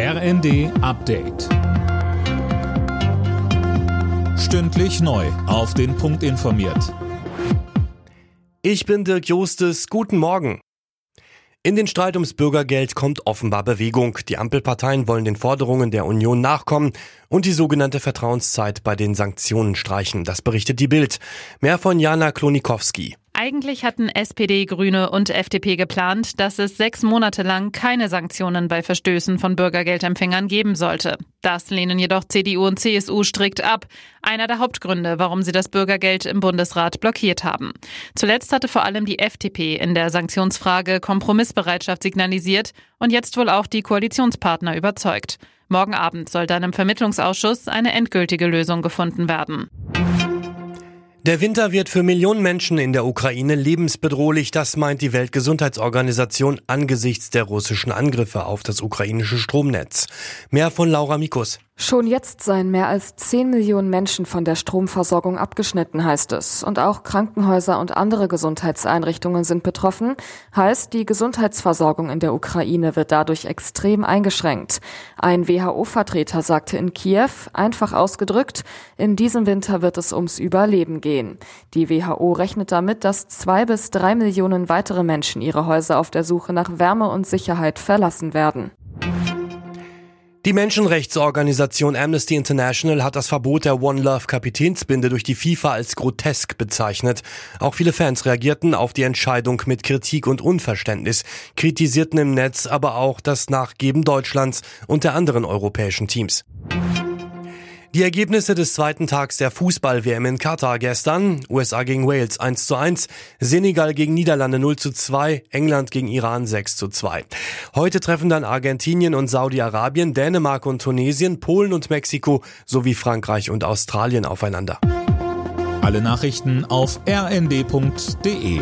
RND Update. Stündlich neu. Auf den Punkt informiert. Ich bin Dirk Jostes. Guten Morgen. In den Streit ums Bürgergeld kommt offenbar Bewegung. Die Ampelparteien wollen den Forderungen der Union nachkommen und die sogenannte Vertrauenszeit bei den Sanktionen streichen. Das berichtet die Bild. Mehr von Jana Klonikowski. Eigentlich hatten SPD, Grüne und FDP geplant, dass es sechs Monate lang keine Sanktionen bei Verstößen von Bürgergeldempfängern geben sollte. Das lehnen jedoch CDU und CSU strikt ab. Einer der Hauptgründe, warum sie das Bürgergeld im Bundesrat blockiert haben. Zuletzt hatte vor allem die FDP in der Sanktionsfrage Kompromissbereitschaft signalisiert und jetzt wohl auch die Koalitionspartner überzeugt. Morgen Abend soll dann im Vermittlungsausschuss eine endgültige Lösung gefunden werden. Der Winter wird für Millionen Menschen in der Ukraine lebensbedrohlich, das meint die Weltgesundheitsorganisation angesichts der russischen Angriffe auf das ukrainische Stromnetz. Mehr von Laura Mikus. Schon jetzt seien mehr als 10 Millionen Menschen von der Stromversorgung abgeschnitten, heißt es. Und auch Krankenhäuser und andere Gesundheitseinrichtungen sind betroffen. Heißt, die Gesundheitsversorgung in der Ukraine wird dadurch extrem eingeschränkt. Ein WHO-Vertreter sagte in Kiew, einfach ausgedrückt, in diesem Winter wird es ums Überleben gehen. Die WHO rechnet damit, dass zwei bis drei Millionen weitere Menschen ihre Häuser auf der Suche nach Wärme und Sicherheit verlassen werden. Die Menschenrechtsorganisation Amnesty International hat das Verbot der One Love Kapitänsbinde durch die FIFA als grotesk bezeichnet. Auch viele Fans reagierten auf die Entscheidung mit Kritik und Unverständnis, kritisierten im Netz aber auch das Nachgeben Deutschlands und der anderen europäischen Teams. Die Ergebnisse des zweiten Tags der Fußball-WM in Katar gestern. USA gegen Wales 1 zu 1, Senegal gegen Niederlande 0 zu 2, England gegen Iran 6 zu 2. Heute treffen dann Argentinien und Saudi-Arabien, Dänemark und Tunesien, Polen und Mexiko sowie Frankreich und Australien aufeinander. Alle Nachrichten auf rnd.de